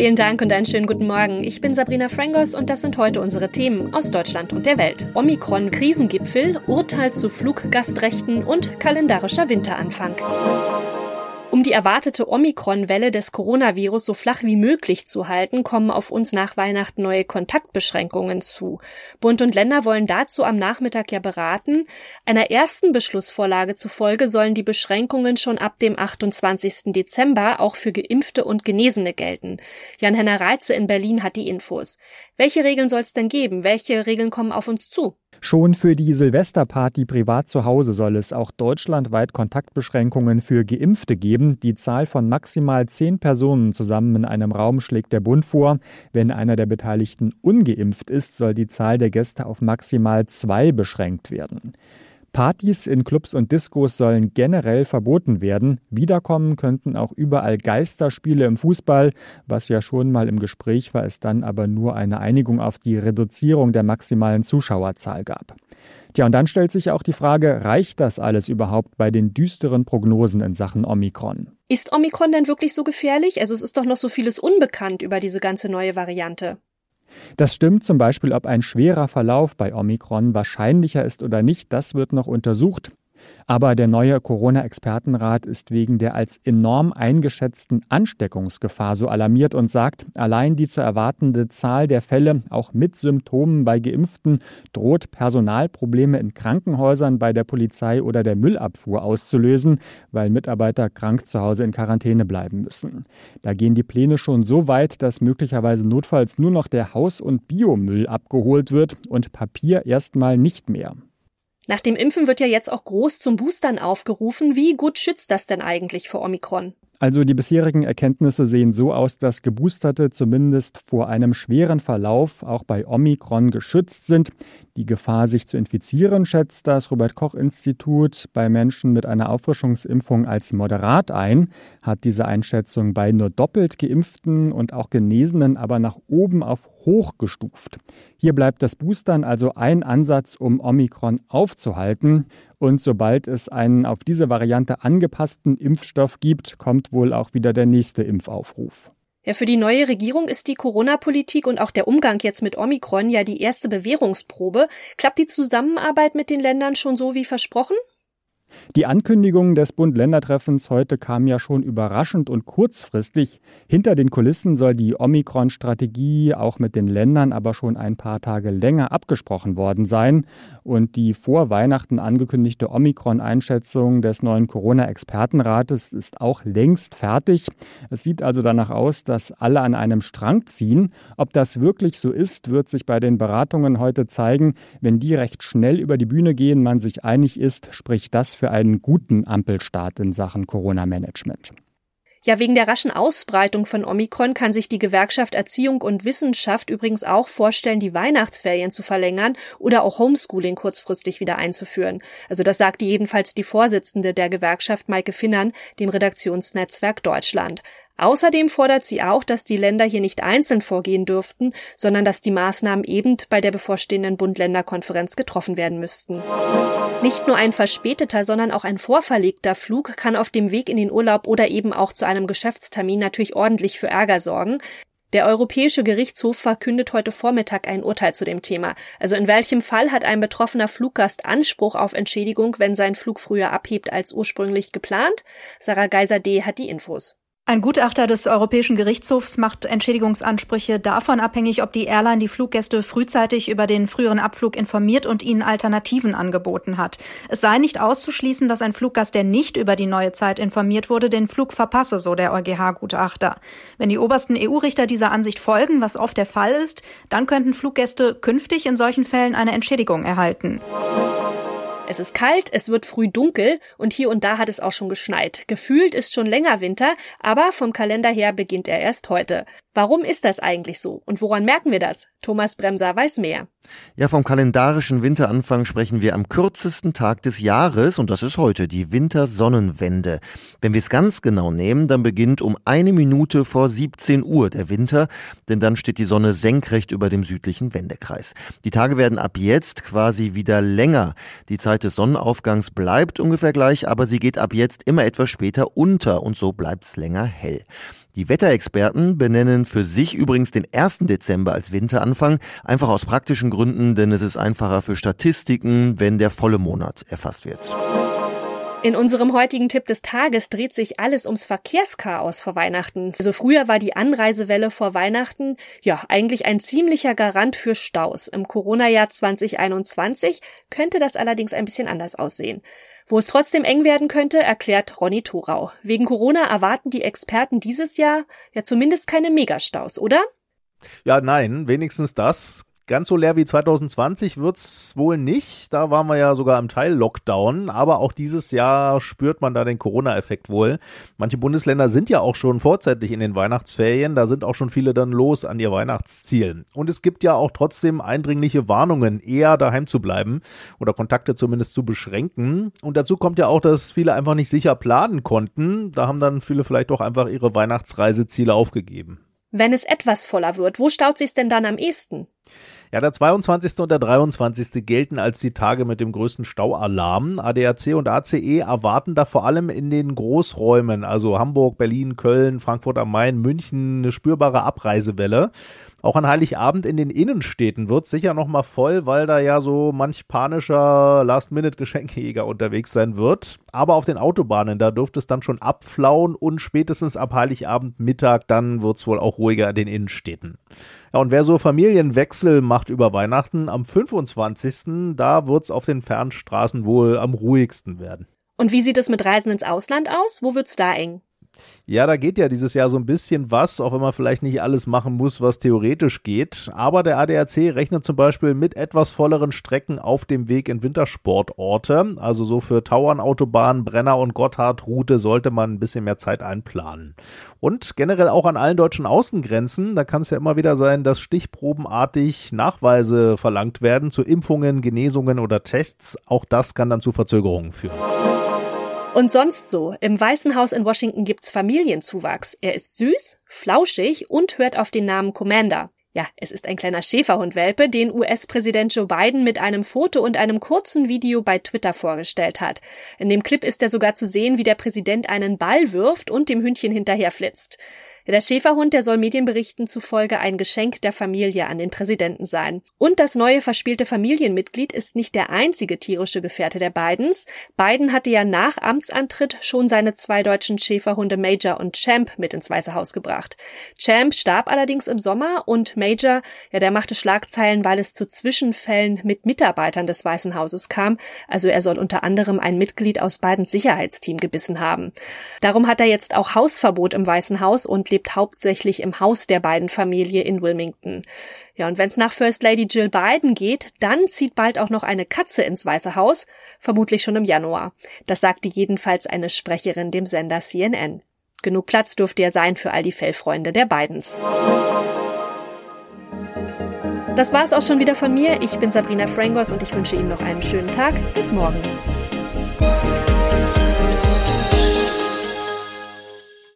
Vielen Dank und einen schönen guten Morgen. Ich bin Sabrina Frangos und das sind heute unsere Themen aus Deutschland und der Welt. Omikron-Krisengipfel, Urteil zu Fluggastrechten und kalendarischer Winteranfang. Um die erwartete Omikron-Welle des Coronavirus so flach wie möglich zu halten, kommen auf uns nach Weihnachten neue Kontaktbeschränkungen zu. Bund und Länder wollen dazu am Nachmittag ja beraten. Einer ersten Beschlussvorlage zufolge sollen die Beschränkungen schon ab dem 28. Dezember auch für Geimpfte und Genesene gelten. Jan-Henner Reitze in Berlin hat die Infos. Welche Regeln soll es denn geben? Welche Regeln kommen auf uns zu? Schon für die Silvesterparty privat zu Hause soll es auch deutschlandweit Kontaktbeschränkungen für Geimpfte geben. Die Zahl von maximal zehn Personen zusammen in einem Raum schlägt der Bund vor. Wenn einer der Beteiligten ungeimpft ist, soll die Zahl der Gäste auf maximal zwei beschränkt werden. Partys in Clubs und Diskos sollen generell verboten werden. Wiederkommen könnten auch überall Geisterspiele im Fußball. Was ja schon mal im Gespräch war, es dann aber nur eine Einigung auf die Reduzierung der maximalen Zuschauerzahl gab. Tja, und dann stellt sich auch die Frage, reicht das alles überhaupt bei den düsteren Prognosen in Sachen Omikron? Ist Omikron denn wirklich so gefährlich? Also es ist doch noch so vieles unbekannt über diese ganze neue Variante. Das stimmt zum Beispiel, ob ein schwerer Verlauf bei Omikron wahrscheinlicher ist oder nicht, das wird noch untersucht. Aber der neue Corona-Expertenrat ist wegen der als enorm eingeschätzten Ansteckungsgefahr so alarmiert und sagt, allein die zu erwartende Zahl der Fälle, auch mit Symptomen bei Geimpften, droht Personalprobleme in Krankenhäusern, bei der Polizei oder der Müllabfuhr auszulösen, weil Mitarbeiter krank zu Hause in Quarantäne bleiben müssen. Da gehen die Pläne schon so weit, dass möglicherweise notfalls nur noch der Haus- und Biomüll abgeholt wird und Papier erstmal nicht mehr. Nach dem Impfen wird ja jetzt auch groß zum Boostern aufgerufen. Wie gut schützt das denn eigentlich vor Omikron? Also die bisherigen Erkenntnisse sehen so aus, dass Geboosterte zumindest vor einem schweren Verlauf auch bei Omikron geschützt sind. Die Gefahr, sich zu infizieren, schätzt das Robert Koch Institut bei Menschen mit einer Auffrischungsimpfung als moderat ein, hat diese Einschätzung bei nur doppelt geimpften und auch Genesenen aber nach oben auf hoch gestuft. Hier bleibt das Boostern also ein Ansatz, um Omikron aufzuhalten. Und sobald es einen auf diese Variante angepassten Impfstoff gibt, kommt wohl auch wieder der nächste Impfaufruf. Ja, für die neue Regierung ist die Corona-Politik und auch der Umgang jetzt mit Omikron ja die erste Bewährungsprobe. Klappt die Zusammenarbeit mit den Ländern schon so wie versprochen? Die Ankündigung des Bund-Länder-Treffens heute kam ja schon überraschend und kurzfristig. Hinter den Kulissen soll die Omikron-Strategie auch mit den Ländern aber schon ein paar Tage länger abgesprochen worden sein. Und die vor Weihnachten angekündigte Omikron-Einschätzung des neuen Corona-Expertenrates ist auch längst fertig. Es sieht also danach aus, dass alle an einem Strang ziehen. Ob das wirklich so ist, wird sich bei den Beratungen heute zeigen. Wenn die recht schnell über die Bühne gehen, man sich einig ist, spricht das für einen guten Ampelstart in Sachen Corona-Management. Ja, wegen der raschen Ausbreitung von Omikron kann sich die Gewerkschaft Erziehung und Wissenschaft übrigens auch vorstellen, die Weihnachtsferien zu verlängern oder auch Homeschooling kurzfristig wieder einzuführen. Also das sagte jedenfalls die Vorsitzende der Gewerkschaft Maike Finnern dem Redaktionsnetzwerk Deutschland. Außerdem fordert sie auch, dass die Länder hier nicht einzeln vorgehen dürften, sondern dass die Maßnahmen eben bei der bevorstehenden Bund-Länder-Konferenz getroffen werden müssten. Nicht nur ein verspäteter, sondern auch ein vorverlegter Flug kann auf dem Weg in den Urlaub oder eben auch zu einem Geschäftstermin natürlich ordentlich für Ärger sorgen. Der Europäische Gerichtshof verkündet heute Vormittag ein Urteil zu dem Thema. Also in welchem Fall hat ein betroffener Fluggast Anspruch auf Entschädigung, wenn sein Flug früher abhebt als ursprünglich geplant? Sarah Geiser D. hat die Infos. Ein Gutachter des Europäischen Gerichtshofs macht Entschädigungsansprüche davon abhängig, ob die Airline die Fluggäste frühzeitig über den früheren Abflug informiert und ihnen Alternativen angeboten hat. Es sei nicht auszuschließen, dass ein Fluggast, der nicht über die neue Zeit informiert wurde, den Flug verpasse, so der EuGH-Gutachter. Wenn die obersten EU-Richter dieser Ansicht folgen, was oft der Fall ist, dann könnten Fluggäste künftig in solchen Fällen eine Entschädigung erhalten. Es ist kalt, es wird früh dunkel und hier und da hat es auch schon geschneit. Gefühlt ist schon länger Winter, aber vom Kalender her beginnt er erst heute. Warum ist das eigentlich so und woran merken wir das? Thomas Bremser weiß mehr. Ja, vom kalendarischen Winteranfang sprechen wir am kürzesten Tag des Jahres und das ist heute die Wintersonnenwende. Wenn wir es ganz genau nehmen, dann beginnt um eine Minute vor 17 Uhr der Winter, denn dann steht die Sonne senkrecht über dem südlichen Wendekreis. Die Tage werden ab jetzt quasi wieder länger. Die Zeit des Sonnenaufgangs bleibt ungefähr gleich, aber sie geht ab jetzt immer etwas später unter und so bleibt es länger hell. Die Wetterexperten benennen für sich übrigens den 1. Dezember als Winteranfang, einfach aus praktischen Gründen, denn es ist einfacher für Statistiken, wenn der volle Monat erfasst wird. In unserem heutigen Tipp des Tages dreht sich alles ums Verkehrschaos vor Weihnachten. Also früher war die Anreisewelle vor Weihnachten ja eigentlich ein ziemlicher Garant für Staus. Im Corona-Jahr 2021 könnte das allerdings ein bisschen anders aussehen. Wo es trotzdem eng werden könnte, erklärt Ronny Thorau. Wegen Corona erwarten die Experten dieses Jahr ja zumindest keine Megastaus, oder? Ja, nein, wenigstens das. Ganz so leer wie 2020 wird's wohl nicht. Da waren wir ja sogar im Teil Lockdown. Aber auch dieses Jahr spürt man da den Corona-Effekt wohl. Manche Bundesländer sind ja auch schon vorzeitig in den Weihnachtsferien. Da sind auch schon viele dann los an ihr Weihnachtsziel. Und es gibt ja auch trotzdem eindringliche Warnungen, eher daheim zu bleiben oder Kontakte zumindest zu beschränken. Und dazu kommt ja auch, dass viele einfach nicht sicher planen konnten. Da haben dann viele vielleicht auch einfach ihre Weihnachtsreiseziele aufgegeben. Wenn es etwas voller wird, wo staut sich's denn dann am ehesten? Ja, der 22. und der 23. gelten als die Tage mit dem größten Staualarm. ADAC und ACE erwarten da vor allem in den Großräumen, also Hamburg, Berlin, Köln, Frankfurt am Main, München, eine spürbare Abreisewelle. Auch an Heiligabend in den Innenstädten wird sicher nochmal voll, weil da ja so manch panischer Last-Minute-Geschenkejäger unterwegs sein wird. Aber auf den Autobahnen, da dürfte es dann schon abflauen und spätestens ab Heiligabend Mittag, dann wird es wohl auch ruhiger in den Innenstädten. Ja, und wer so Familienwechsel macht über Weihnachten, am 25. da wird es auf den Fernstraßen wohl am ruhigsten werden. Und wie sieht es mit Reisen ins Ausland aus? Wo wird's da eng? Ja, da geht ja dieses Jahr so ein bisschen was, auch wenn man vielleicht nicht alles machen muss, was theoretisch geht. Aber der ADAC rechnet zum Beispiel mit etwas volleren Strecken auf dem Weg in Wintersportorte. Also so für Tauernautobahn, Brenner und Gotthardroute sollte man ein bisschen mehr Zeit einplanen. Und generell auch an allen deutschen Außengrenzen, da kann es ja immer wieder sein, dass stichprobenartig Nachweise verlangt werden zu Impfungen, Genesungen oder Tests. Auch das kann dann zu Verzögerungen führen. Und sonst so. Im Weißen Haus in Washington gibt's Familienzuwachs. Er ist süß, flauschig und hört auf den Namen Commander. Ja, es ist ein kleiner Schäferhundwelpe, den US-Präsident Joe Biden mit einem Foto und einem kurzen Video bei Twitter vorgestellt hat. In dem Clip ist er sogar zu sehen, wie der Präsident einen Ball wirft und dem Hündchen hinterher flitzt. Der Schäferhund, der soll Medienberichten zufolge ein Geschenk der Familie an den Präsidenten sein. Und das neue verspielte Familienmitglied ist nicht der einzige tierische Gefährte der Bidens. Biden hatte ja nach Amtsantritt schon seine zwei deutschen Schäferhunde Major und Champ mit ins Weiße Haus gebracht. Champ starb allerdings im Sommer und Major, ja, der machte Schlagzeilen, weil es zu Zwischenfällen mit Mitarbeitern des Weißen Hauses kam. Also er soll unter anderem ein Mitglied aus Bidens Sicherheitsteam gebissen haben. Darum hat er jetzt auch Hausverbot im Weißen Haus und lebt hauptsächlich im Haus der beiden Familie in Wilmington. Ja, und wenn es nach First Lady Jill Biden geht, dann zieht bald auch noch eine Katze ins Weiße Haus, vermutlich schon im Januar. Das sagte jedenfalls eine Sprecherin dem Sender CNN. Genug Platz dürfte ja sein für all die Fellfreunde der Bidens. Das war's auch schon wieder von mir. Ich bin Sabrina Frangos und ich wünsche Ihnen noch einen schönen Tag. Bis morgen.